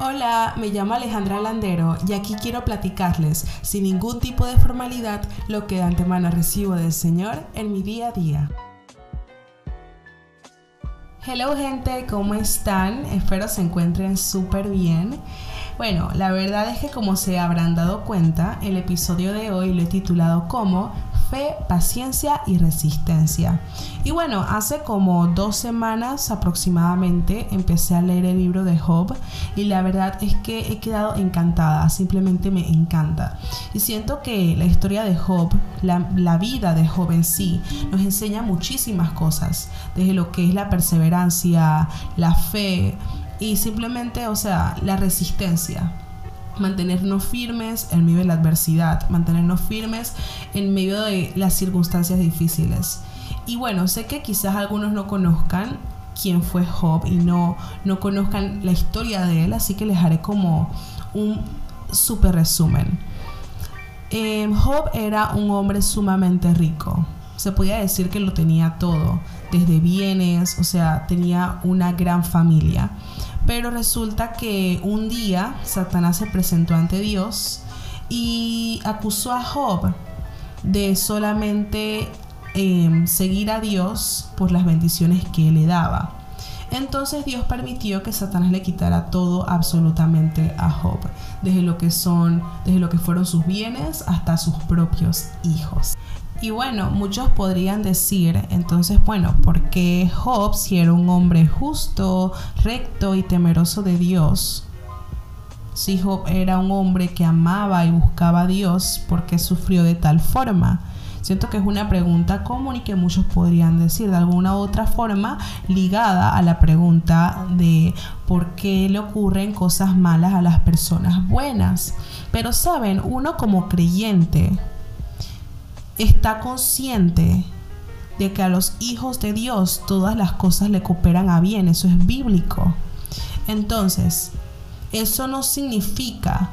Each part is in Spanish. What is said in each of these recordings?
Hola, me llamo Alejandra Landero y aquí quiero platicarles, sin ningún tipo de formalidad, lo que de antemano recibo del Señor en mi día a día. Hello gente, ¿cómo están? Espero se encuentren súper bien. Bueno, la verdad es que como se habrán dado cuenta, el episodio de hoy lo he titulado como Fe, Paciencia y Resistencia. Y bueno, hace como dos semanas aproximadamente empecé a leer el libro de Job y la verdad es que he quedado encantada, simplemente me encanta. Y siento que la historia de Job, la, la vida de Job en sí, nos enseña muchísimas cosas, desde lo que es la perseverancia, la fe, y simplemente, o sea, la resistencia. Mantenernos firmes en medio de la adversidad, mantenernos firmes en medio de las circunstancias difíciles. Y bueno, sé que quizás algunos no conozcan quién fue Job y no, no conozcan la historia de él, así que les haré como un super resumen. Em, Job era un hombre sumamente rico. Se podía decir que lo tenía todo, desde bienes, o sea, tenía una gran familia. Pero resulta que un día Satanás se presentó ante Dios y acusó a Job de solamente em, seguir a Dios por las bendiciones que le daba. Entonces Dios permitió que Satanás le quitara todo absolutamente a Job, desde lo que son, desde lo que fueron sus bienes hasta sus propios hijos. Y bueno, muchos podrían decir, entonces, bueno, ¿por qué Job, si era un hombre justo, recto y temeroso de Dios, si Job era un hombre que amaba y buscaba a Dios, ¿por qué sufrió de tal forma? Siento que es una pregunta común y que muchos podrían decir de alguna u otra forma ligada a la pregunta de por qué le ocurren cosas malas a las personas buenas. Pero saben, uno como creyente, está consciente de que a los hijos de Dios todas las cosas le cooperan a bien, eso es bíblico. Entonces, eso no significa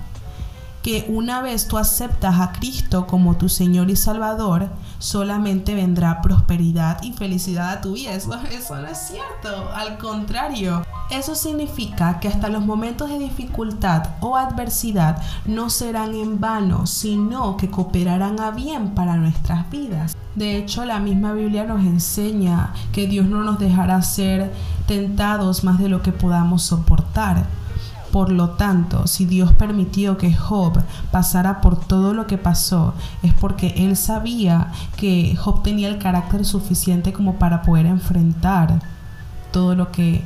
que una vez tú aceptas a Cristo como tu Señor y Salvador, solamente vendrá prosperidad y felicidad a tu vida. Eso, eso no es cierto. Al contrario, eso significa que hasta los momentos de dificultad o adversidad no serán en vano, sino que cooperarán a bien para nuestras vidas. De hecho, la misma Biblia nos enseña que Dios no nos dejará ser tentados más de lo que podamos soportar. Por lo tanto, si Dios permitió que Job pasara por todo lo que pasó, es porque Él sabía que Job tenía el carácter suficiente como para poder enfrentar todo lo que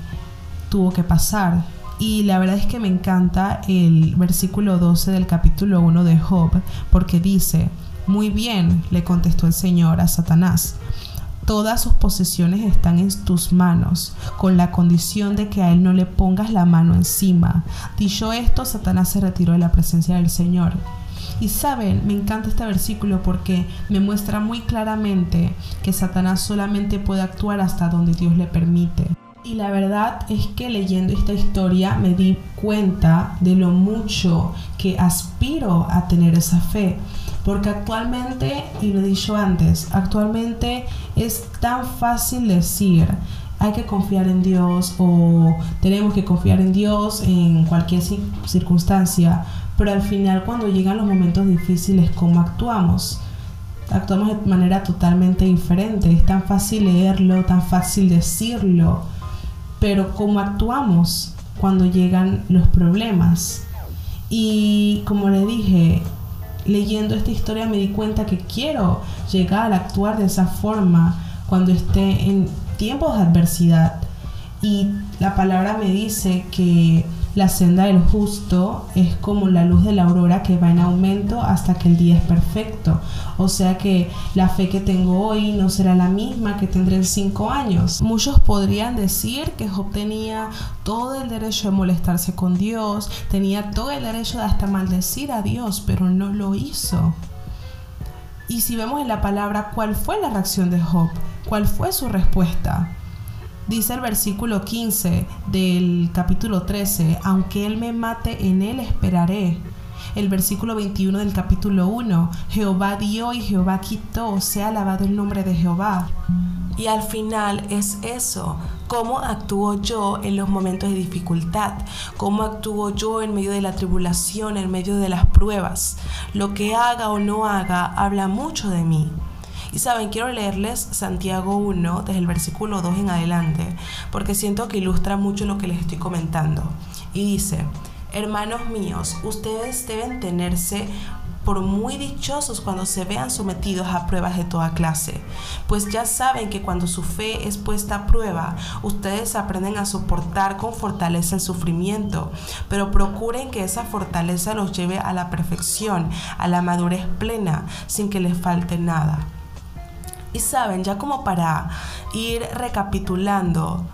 tuvo que pasar. Y la verdad es que me encanta el versículo 12 del capítulo 1 de Job, porque dice, muy bien, le contestó el Señor a Satanás, todas sus posesiones están en tus manos, con la condición de que a él no le pongas la mano encima. Dicho esto, Satanás se retiró de la presencia del Señor. Y saben, me encanta este versículo porque me muestra muy claramente que Satanás solamente puede actuar hasta donde Dios le permite. Y la verdad es que leyendo esta historia me di cuenta de lo mucho que aspiro a tener esa fe. Porque actualmente, y lo he dicho antes, actualmente es tan fácil decir, hay que confiar en Dios o tenemos que confiar en Dios en cualquier circunstancia, pero al final cuando llegan los momentos difíciles, ¿cómo actuamos? Actuamos de manera totalmente diferente, es tan fácil leerlo, tan fácil decirlo, pero cómo actuamos cuando llegan los problemas. Y como le dije, leyendo esta historia me di cuenta que quiero llegar a actuar de esa forma cuando esté en tiempos de adversidad. Y la palabra me dice que la senda del justo es como la luz de la aurora que va en aumento hasta que el día es perfecto. O sea que la fe que tengo hoy no será la misma que tendré en cinco años. Muchos podrían decir que Job tenía todo el derecho de molestarse con Dios, tenía todo el derecho de hasta maldecir a Dios, pero no lo hizo. Y si vemos en la palabra cuál fue la reacción de Job, cuál fue su respuesta, Dice el versículo 15 del capítulo 13, aunque Él me mate, en Él esperaré. El versículo 21 del capítulo 1, Jehová dio y Jehová quitó, sea alabado el nombre de Jehová. Y al final es eso, cómo actúo yo en los momentos de dificultad, cómo actúo yo en medio de la tribulación, en medio de las pruebas. Lo que haga o no haga habla mucho de mí. Y saben, quiero leerles Santiago 1 desde el versículo 2 en adelante, porque siento que ilustra mucho lo que les estoy comentando. Y dice, hermanos míos, ustedes deben tenerse por muy dichosos cuando se vean sometidos a pruebas de toda clase, pues ya saben que cuando su fe es puesta a prueba, ustedes aprenden a soportar con fortaleza el sufrimiento, pero procuren que esa fortaleza los lleve a la perfección, a la madurez plena, sin que les falte nada. Y saben, ya como para ir recapitulando,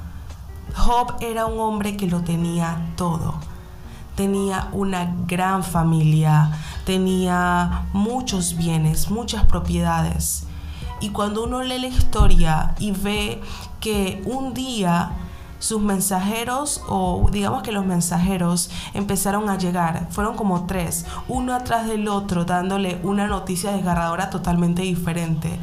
Job era un hombre que lo tenía todo tenía una gran familia, tenía muchos bienes, muchas propiedades. Y cuando uno lee la historia y ve que un día sus mensajeros o digamos que los mensajeros empezaron a llegar, fueron como tres, uno atrás del otro dándole una noticia desgarradora totalmente diferente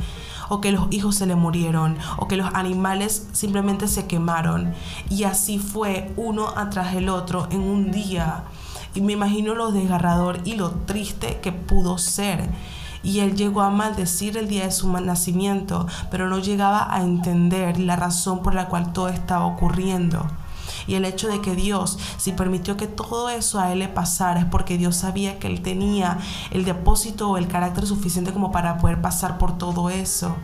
o que los hijos se le murieron, o que los animales simplemente se quemaron. Y así fue uno atrás del otro en un día. Y me imagino lo desgarrador y lo triste que pudo ser. Y él llegó a maldecir el día de su nacimiento, pero no llegaba a entender la razón por la cual todo estaba ocurriendo. Y el hecho de que Dios, si permitió que todo eso a él le pasara, es porque Dios sabía que él tenía el depósito o el carácter suficiente como para poder pasar por todo eso.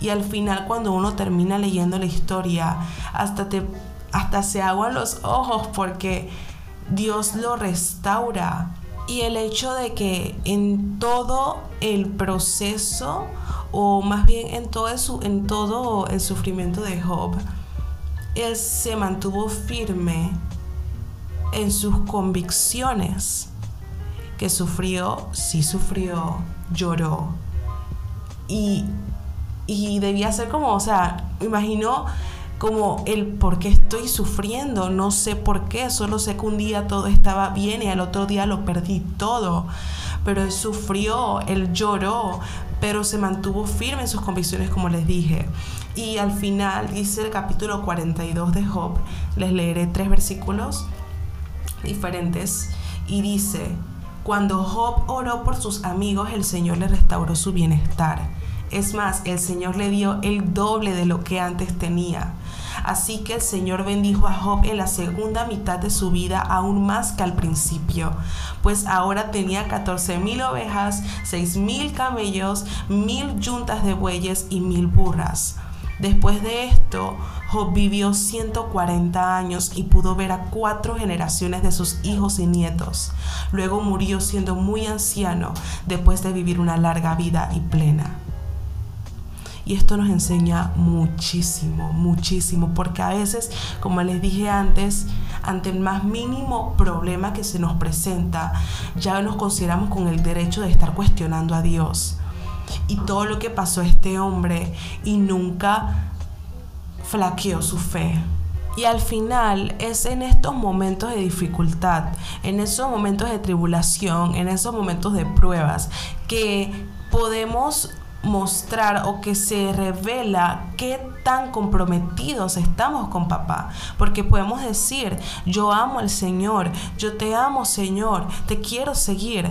Y al final, cuando uno termina leyendo la historia, hasta, te, hasta se aguan los ojos porque Dios lo restaura. Y el hecho de que en todo el proceso, o más bien en todo, en todo el sufrimiento de Job, él se mantuvo firme en sus convicciones, que sufrió, sí sufrió, lloró. Y, y debía ser como, o sea, imagino como el por qué estoy sufriendo, no sé por qué, solo sé que un día todo estaba bien y al otro día lo perdí todo. Pero él sufrió, él lloró, pero se mantuvo firme en sus convicciones, como les dije. Y al final dice el capítulo 42 de Job, les leeré tres versículos diferentes, y dice, cuando Job oró por sus amigos, el Señor le restauró su bienestar. Es más, el Señor le dio el doble de lo que antes tenía. Así que el Señor bendijo a Job en la segunda mitad de su vida aún más que al principio, pues ahora tenía 14 mil ovejas, 6 mil camellos, mil yuntas de bueyes y mil burras. Después de esto, Job vivió 140 años y pudo ver a cuatro generaciones de sus hijos y nietos. Luego murió siendo muy anciano después de vivir una larga vida y plena. Y esto nos enseña muchísimo, muchísimo, porque a veces, como les dije antes, ante el más mínimo problema que se nos presenta, ya nos consideramos con el derecho de estar cuestionando a Dios. Y todo lo que pasó a este hombre y nunca flaqueó su fe. Y al final es en estos momentos de dificultad, en esos momentos de tribulación, en esos momentos de pruebas, que podemos mostrar o que se revela qué tan comprometidos estamos con papá. Porque podemos decir, yo amo al Señor, yo te amo Señor, te quiero seguir.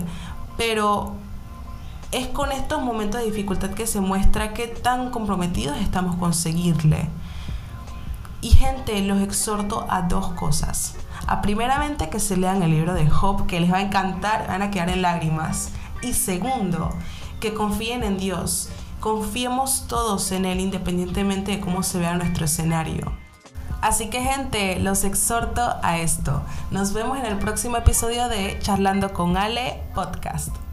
Pero es con estos momentos de dificultad que se muestra qué tan comprometidos estamos con seguirle. Y gente, los exhorto a dos cosas. A primeramente que se lean el libro de Job, que les va a encantar, van a quedar en lágrimas. Y segundo, que confíen en Dios. Confiemos todos en Él independientemente de cómo se vea nuestro escenario. Así que gente, los exhorto a esto. Nos vemos en el próximo episodio de Charlando con Ale Podcast.